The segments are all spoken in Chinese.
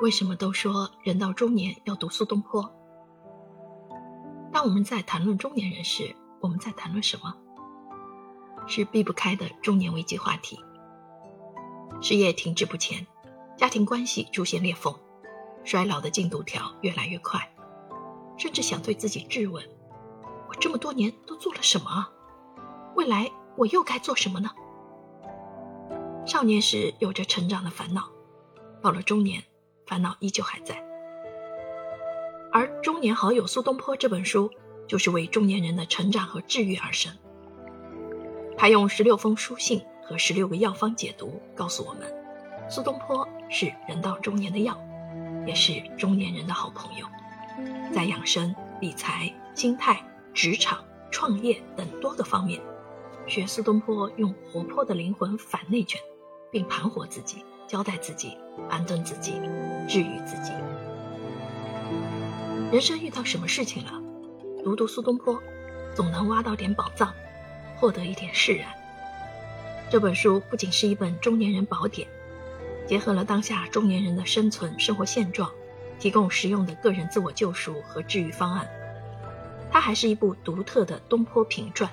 为什么都说人到中年要读苏东坡？当我们在谈论中年人时，我们在谈论什么？是避不开的中年危机话题。事业停滞不前，家庭关系出现裂缝，衰老的进度条越来越快，甚至想对自己质问：我这么多年都做了什么？未来我又该做什么呢？少年时有着成长的烦恼，到了中年。烦恼依旧还在，而《中年好友苏东坡》这本书就是为中年人的成长和治愈而生。他用十六封书信和十六个药方解读，告诉我们，苏东坡是人到中年的药，也是中年人的好朋友。在养生、理财、心态、职场、创业等多个方面，学苏东坡用活泼的灵魂反内卷，并盘活自己。交代自己，安顿自己，治愈自己。人生遇到什么事情了，读读苏东坡，总能挖到点宝藏，获得一点释然。这本书不仅是一本中年人宝典，结合了当下中年人的生存生活现状，提供实用的个人自我救赎和治愈方案。它还是一部独特的东坡评传，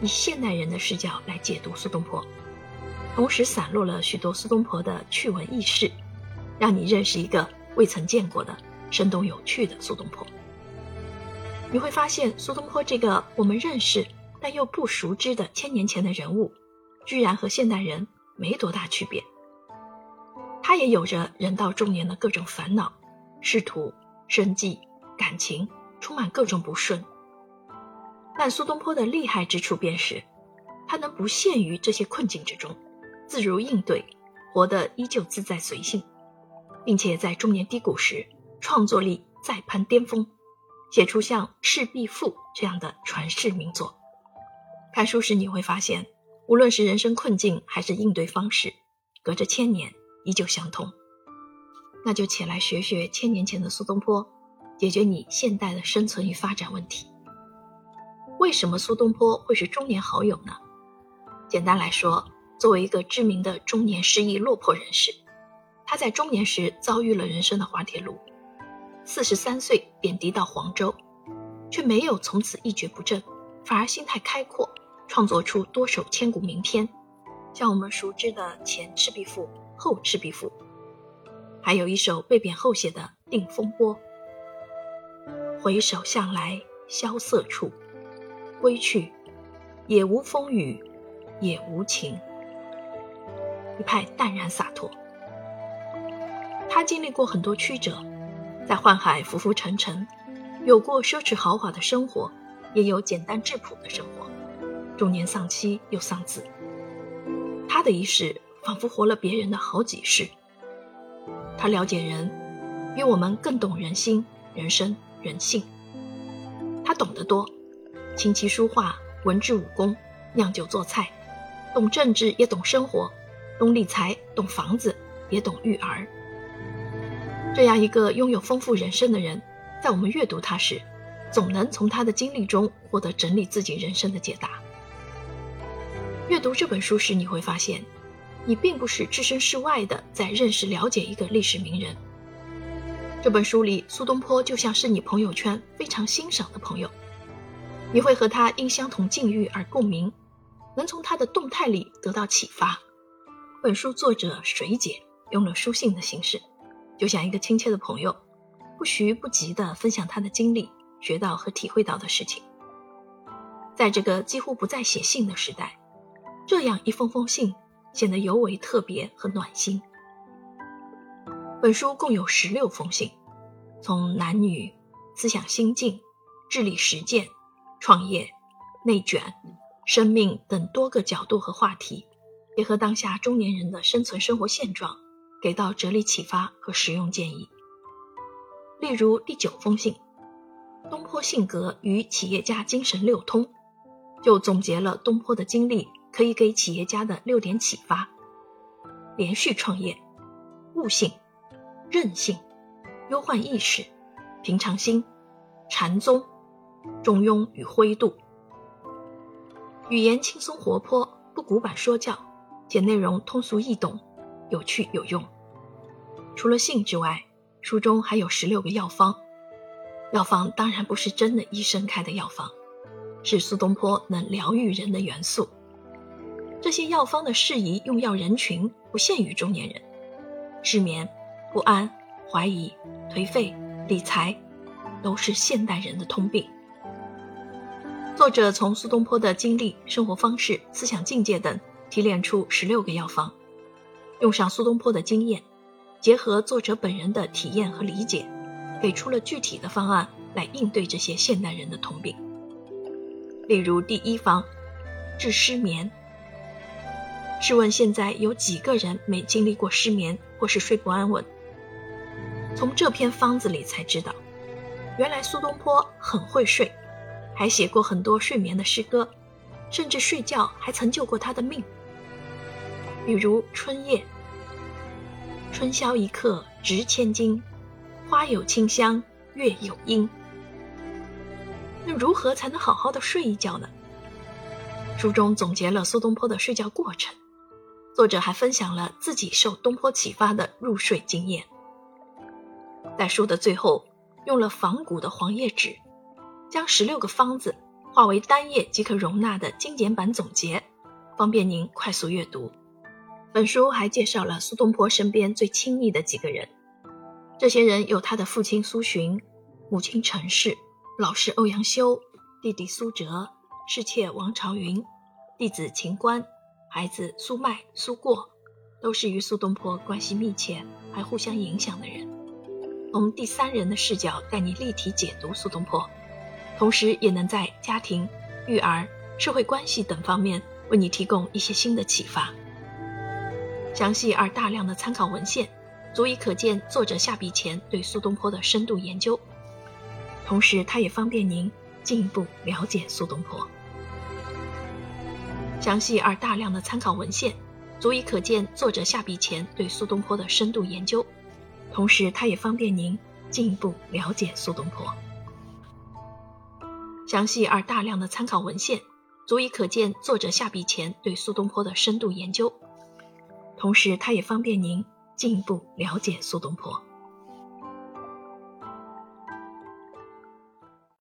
以现代人的视角来解读苏东坡。同时散落了许多苏东坡的趣闻轶事，让你认识一个未曾见过的生动有趣的苏东坡。你会发现，苏东坡这个我们认识但又不熟知的千年前的人物，居然和现代人没多大区别。他也有着人到中年的各种烦恼、仕途、生计、感情，充满各种不顺。但苏东坡的厉害之处便是，他能不陷于这些困境之中。自如应对，活得依旧自在随性，并且在中年低谷时，创作力再攀巅峰，写出像《赤壁赋》这样的传世名作。看书时你会发现，无论是人生困境还是应对方式，隔着千年依旧相通。那就且来学学千年前的苏东坡，解决你现代的生存与发展问题。为什么苏东坡会是中年好友呢？简单来说。作为一个知名的中年失意落魄人士，他在中年时遭遇了人生的滑铁卢，四十三岁贬低到黄州，却没有从此一蹶不振，反而心态开阔，创作出多首千古名篇，像我们熟知的《前赤壁赋》《后赤壁赋》，还有一首被贬后写的《定风波》。回首向来萧瑟处，归去，也无风雨也无晴。一派淡然洒脱。他经历过很多曲折，在宦海浮浮沉沉，有过奢侈豪华的生活，也有简单质朴的生活。中年丧妻又丧子，他的一世仿佛活了别人的好几世。他了解人，比我们更懂人心、人生、人性。他懂得多，琴棋书画、文治武功、酿酒做菜，懂政治也懂生活。懂理财，懂房子，也懂育儿。这样一个拥有丰富人生的人，在我们阅读他时，总能从他的经历中获得整理自己人生的解答。阅读这本书时，你会发现，你并不是置身事外的在认识了解一个历史名人。这本书里，苏东坡就像是你朋友圈非常欣赏的朋友，你会和他因相同境遇而共鸣，能从他的动态里得到启发。本书作者水姐用了书信的形式，就像一个亲切的朋友，不徐不急地分享他的经历、学到和体会到的事情。在这个几乎不再写信的时代，这样一封封信显得尤为特别和暖心。本书共有十六封信，从男女、思想心境、智力实践、创业、内卷、生命等多个角度和话题。结合当下中年人的生存生活现状，给到哲理启发和实用建议。例如第九封信，东坡性格与企业家精神六通，就总结了东坡的经历可以给企业家的六点启发：连续创业、悟性、韧性、忧患意识、平常心、禅宗、中庸与灰度。语言轻松活泼，不古板说教。且内容通俗易懂，有趣有用。除了性之外，书中还有十六个药方。药方当然不是真的医生开的药方，是苏东坡能疗愈人的元素。这些药方的适宜用药人群不限于中年人，失眠、不安、怀疑、颓废、理财，都是现代人的通病。作者从苏东坡的经历、生活方式、思想境界等提炼出十六个药方，用上苏东坡的经验，结合作者本人的体验和理解。给出了具体的方案来应对这些现代人的通病。例如，第一方治失眠。试问现在有几个人没经历过失眠或是睡不安稳？从这篇方子里才知道，原来苏东坡很会睡，还写过很多睡眠的诗歌，甚至睡觉还曾救过他的命。比如《春夜》：“春宵一刻值千金。”花有清香，月有阴。那如何才能好好的睡一觉呢？书中总结了苏东坡的睡觉过程，作者还分享了自己受东坡启发的入睡经验。在书的最后，用了仿古的黄页纸，将十六个方子化为单页即可容纳的精简版总结，方便您快速阅读。本书还介绍了苏东坡身边最亲密的几个人。这些人有他的父亲苏洵、母亲陈氏、老师欧阳修、弟弟苏辙、侍妾王朝云、弟子秦观、孩子苏迈、苏过，都是与苏东坡关系密切还互相影响的人。从第三人的视角带你立体解读苏东坡，同时也能在家庭、育儿、社会关系等方面为你提供一些新的启发。详细而大量的参考文献。足以可见作者下笔前对苏东坡的深度研究，同时它也方便您进一步了解苏东坡。详细而大量的参考文献，足以可见作者下笔前对苏东坡的深度研究，同时它也方便您进一步了解苏东坡。详细而大量的参考文献，足以可见作者下笔前对苏东坡的深度研究，同时它也方便您。进一步了解苏东坡。